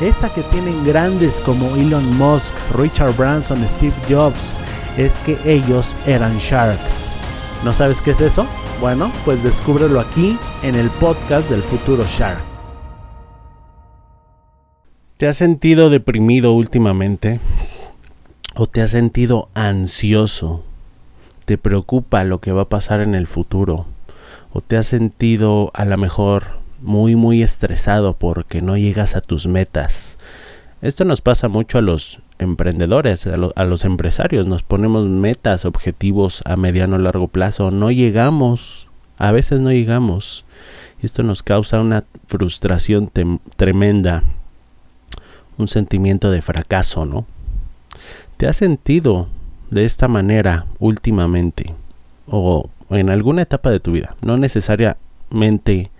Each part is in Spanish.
esa que tienen grandes como Elon Musk, Richard Branson, Steve Jobs, es que ellos eran sharks. ¿No sabes qué es eso? Bueno, pues descúbrelo aquí en el podcast del futuro Shark. ¿Te has sentido deprimido últimamente? ¿O te has sentido ansioso? ¿Te preocupa lo que va a pasar en el futuro? ¿O te has sentido a lo mejor muy muy estresado porque no llegas a tus metas. Esto nos pasa mucho a los emprendedores, a, los empresarios. Nos ponemos metas, objetivos a mediano o largo plazo. No llegamos. A veces no llegamos. Esto nos causa una frustración tremenda. Un sentimiento de fracaso, ¿no? ¿Te has sentido de esta manera últimamente? O en alguna etapa de tu vida. No necesariamente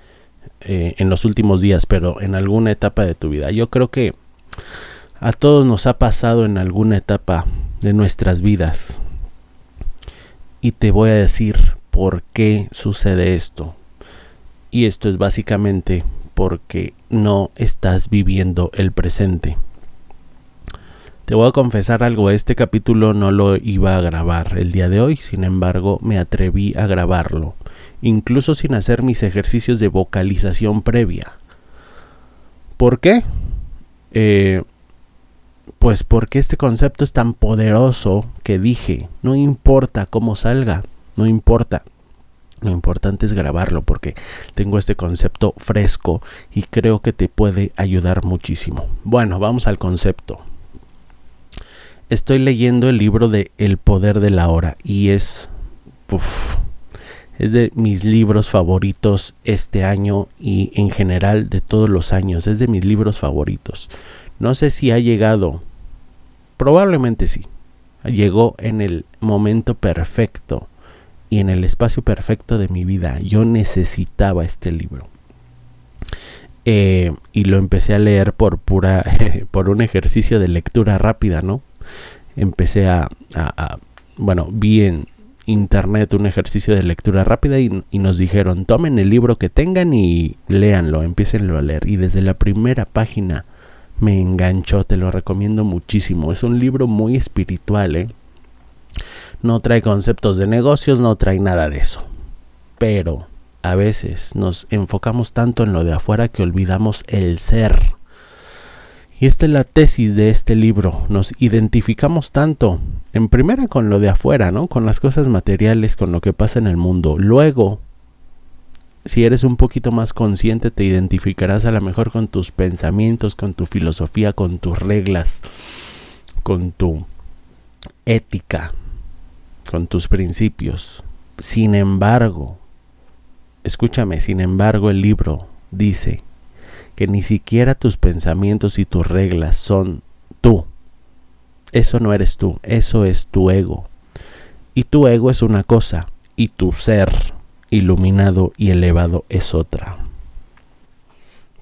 eh, en los últimos días, pero en alguna etapa de tu vida. Yo creo que a todos nos ha pasado en alguna etapa de nuestras vidas. Y te voy a decir por qué sucede esto. Y esto es básicamente porque no estás viviendo el presente. Te voy a confesar algo, este capítulo no lo iba a grabar el día de hoy, sin embargo me atreví a grabarlo incluso sin hacer mis ejercicios de vocalización previa. ¿Por qué? Eh, pues porque este concepto es tan poderoso que dije, no importa cómo salga, no importa. Lo importante es grabarlo porque tengo este concepto fresco y creo que te puede ayudar muchísimo. Bueno, vamos al concepto. Estoy leyendo el libro de El poder de la hora y es... Es de mis libros favoritos este año y en general de todos los años. Es de mis libros favoritos. No sé si ha llegado. Probablemente sí. Llegó en el momento perfecto y en el espacio perfecto de mi vida. Yo necesitaba este libro. Eh, y lo empecé a leer por pura por un ejercicio de lectura rápida, ¿no? Empecé a, a bueno, vi en, internet un ejercicio de lectura rápida y, nos dijeron tomen el libro que tengan y léanlo, empiecenlo a leer. Y desde la primera página me enganchó, te lo recomiendo muchísimo. Es un libro muy espiritual, ¿eh? No trae conceptos de negocios, no trae nada de eso. Pero a veces nos enfocamos tanto en lo de afuera que olvidamos el ser. Y esta es la tesis de este libro. Nos identificamos tanto, en primera con lo de afuera, ¿no? Con las cosas materiales, con lo que pasa en el mundo. Luego, si eres un poquito más consciente, te identificarás a lo mejor con tus pensamientos, con tu filosofía, con tus reglas, con tu ética, con tus principios. Sin embargo, escúchame, sin embargo el libro dice que ni siquiera tus pensamientos y tus reglas son tú. Eso no eres tú, eso es tu ego. Y tu ego es una cosa y tu ser iluminado y elevado es otra.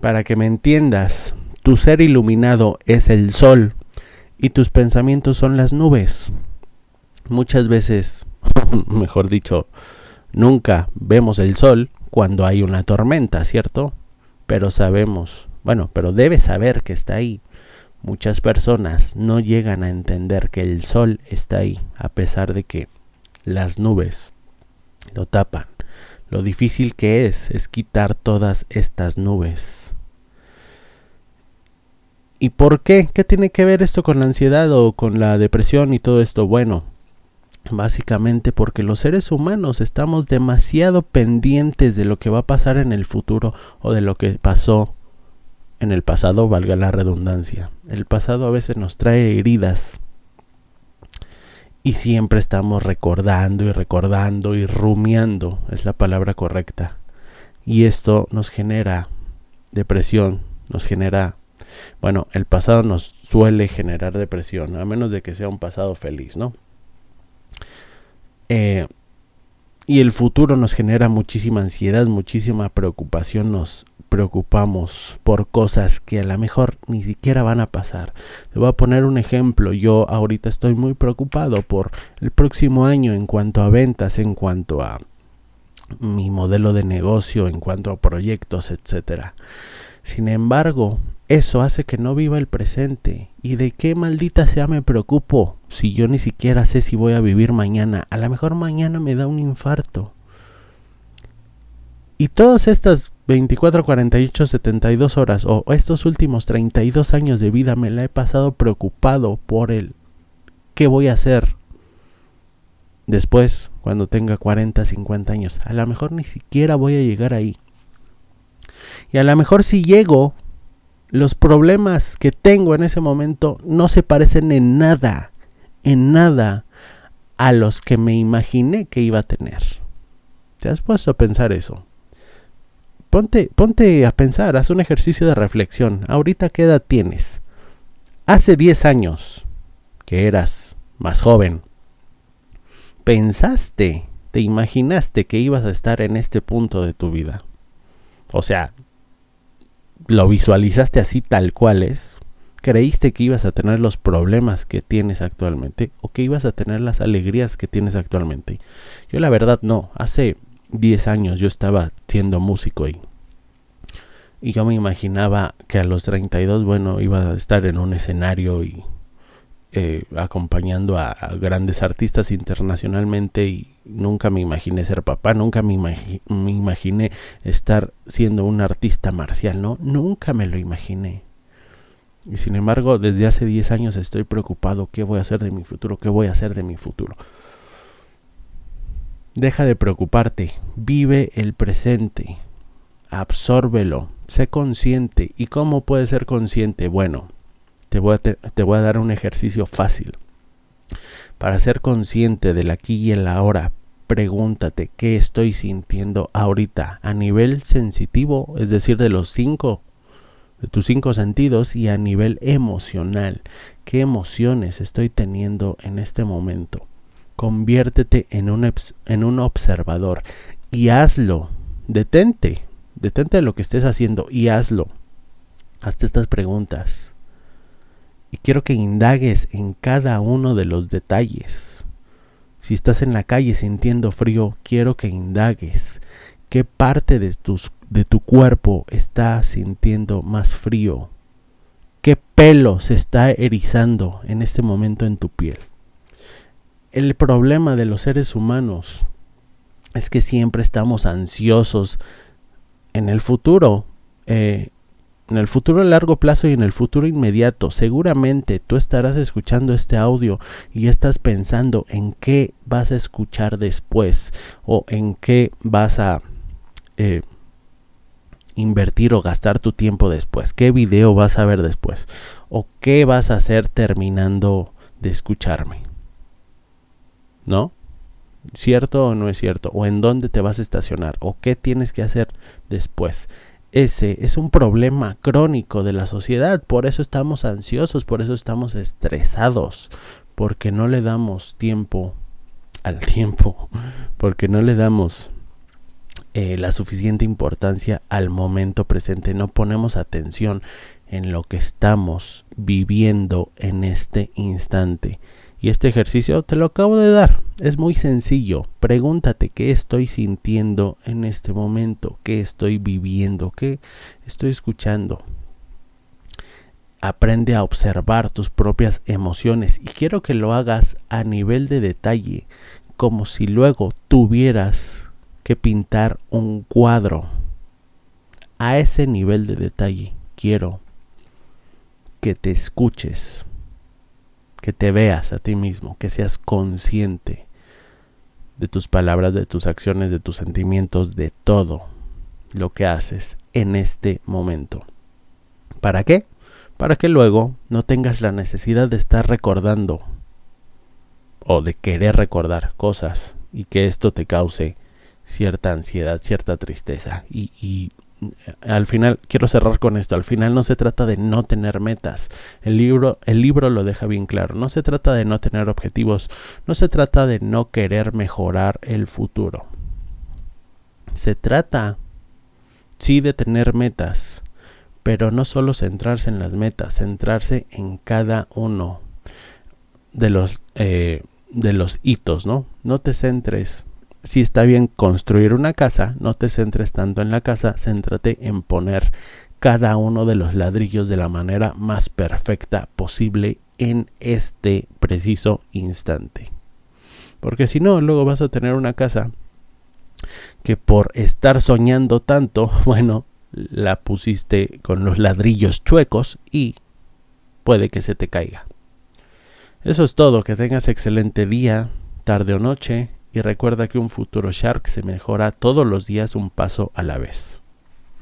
Para que me entiendas, tu ser iluminado es el sol y tus pensamientos son las nubes. Muchas veces, mejor dicho, nunca vemos el sol cuando hay una tormenta, ¿cierto? pero sabemos, bueno, pero debes saber que está ahí. Muchas personas no llegan a entender que el sol está ahí, a pesar de que las nubes lo tapan. Lo difícil que es es quitar todas estas nubes. ¿Y por qué? ¿Qué tiene que ver esto con la ansiedad o con la depresión y todo esto? Bueno, básicamente porque los seres humanos estamos demasiado pendientes de lo que va a pasar en el futuro o de lo que pasó en el pasado, valga la redundancia. El pasado a veces nos trae heridas y siempre estamos recordando y recordando y rumiando, es la palabra correcta. Y esto nos genera depresión, nos genera, bueno, el pasado nos suele generar depresión, a menos de que sea un pasado feliz, ¿no? Eh, y el futuro nos genera muchísima ansiedad, muchísima preocupación, nos preocupamos por cosas que a lo mejor ni siquiera van a pasar. Te voy a poner un ejemplo. Yo ahorita estoy muy preocupado por el próximo año en cuanto a ventas, en cuanto a mi modelo de negocio, en cuanto a proyectos, etcétera. Sin embargo, eso hace que no viva el presente. ¿Y de qué maldita sea me preocupo si yo ni siquiera sé si voy a vivir mañana? A lo mejor mañana me da un infarto. Y todas estas 24, 48, 72 horas o estos últimos 32 años de vida me la he pasado preocupado por el qué voy a hacer después cuando tenga 40, 50 años. A lo mejor ni siquiera voy a llegar ahí. Y a lo mejor si llego, los problemas que tengo en ese momento no se parecen en nada, en nada a los que me imaginé que iba a tener. ¿Te has puesto a pensar eso? Ponte, ponte a pensar, haz un ejercicio de reflexión. Ahorita, ¿qué edad tienes? Hace 10 años que eras más joven, pensaste, te imaginaste que ibas a estar en este punto de tu vida. O sea, lo visualizaste así tal cual es. Creíste que ibas a tener los problemas que tienes actualmente o que ibas a tener las alegrías que tienes actualmente. Yo la verdad no. Hace 10 años yo estaba siendo músico y, y yo me imaginaba que a los 32, bueno, iba a estar en un escenario y eh, acompañando a, grandes artistas internacionalmente y nunca me imaginé ser papá, nunca me, me imaginé estar siendo un artista marcial, ¿no? Nunca me lo imaginé. Y sin embargo, desde hace 10 años estoy preocupado qué voy a hacer de mi futuro, qué voy a hacer de mi futuro. Deja de preocuparte, vive el presente, absórbelo, sé consciente. ¿Y cómo puedes ser consciente? Bueno, te voy, a te, voy a dar un ejercicio fácil. Para ser consciente del aquí y el ahora, pregúntate qué estoy sintiendo ahorita a nivel sensitivo, es decir, de los cinco, de tus cinco sentidos y a nivel emocional, qué emociones estoy teniendo en este momento conviértete en un, en un observador y hazlo. Detente, detente lo que estés haciendo y hazlo. Hazte estas preguntas. Y quiero que indagues en cada uno de los detalles. Si estás en la calle sintiendo frío, quiero que indagues qué parte de, de tu cuerpo está sintiendo más frío. ¿Qué pelo se está erizando en este momento en tu piel? el problema de los seres humanos es que siempre estamos ansiosos en el futuro, eh, en el futuro a largo plazo y en el futuro inmediato. Seguramente tú estarás escuchando este audio y estás pensando en qué vas a escuchar después o en qué vas a eh, invertir o gastar tu tiempo después, qué video vas a ver después o qué vas a hacer terminando de escucharme. ¿no? ¿Cierto o no es cierto? ¿O en dónde te vas a estacionar? ¿O qué tienes que hacer después? Ese es un problema crónico de la sociedad, por eso estamos ansiosos, por eso estamos estresados, porque no le damos tiempo al tiempo, porque no le damos eh, la suficiente importancia al momento presente, no ponemos atención en lo que estamos viviendo en este instante. Y este ejercicio te lo acabo de dar. Es muy sencillo. Pregúntate qué estoy sintiendo en este momento, qué estoy viviendo, qué estoy escuchando. Aprende a observar tus propias emociones y quiero que lo hagas a nivel de detalle, como si luego tuvieras que pintar un cuadro. A ese nivel de detalle quiero que te escuches, que te veas a ti mismo, que seas consciente de tus palabras, de tus acciones, de tus sentimientos, de todo lo que haces en este momento. ¿Para qué? Para que luego no tengas la necesidad de estar recordando o de querer recordar cosas y que esto te cause cierta ansiedad, cierta tristeza. Y, y, al final, quiero cerrar con esto, al final no se trata de no tener metas. El libro, el libro lo deja bien claro. No se trata de no tener objetivos, no se trata de no querer mejorar el futuro. Se trata, sí, de tener metas, pero no solo centrarse en las metas, centrarse en cada uno de los, eh, de los hitos, ¿no? No te centres si está bien construir una casa, no te centres tanto en la casa, céntrate en poner cada uno de los ladrillos de la manera más perfecta posible en este preciso instante. Porque si no, luego vas a tener una casa que por estar soñando tanto, bueno, la pusiste con los ladrillos chuecos y puede que se te caiga. Eso es todo, que tengas excelente día, tarde o noche y recuerda que un futuro Shark se mejora todos los días un paso a la vez.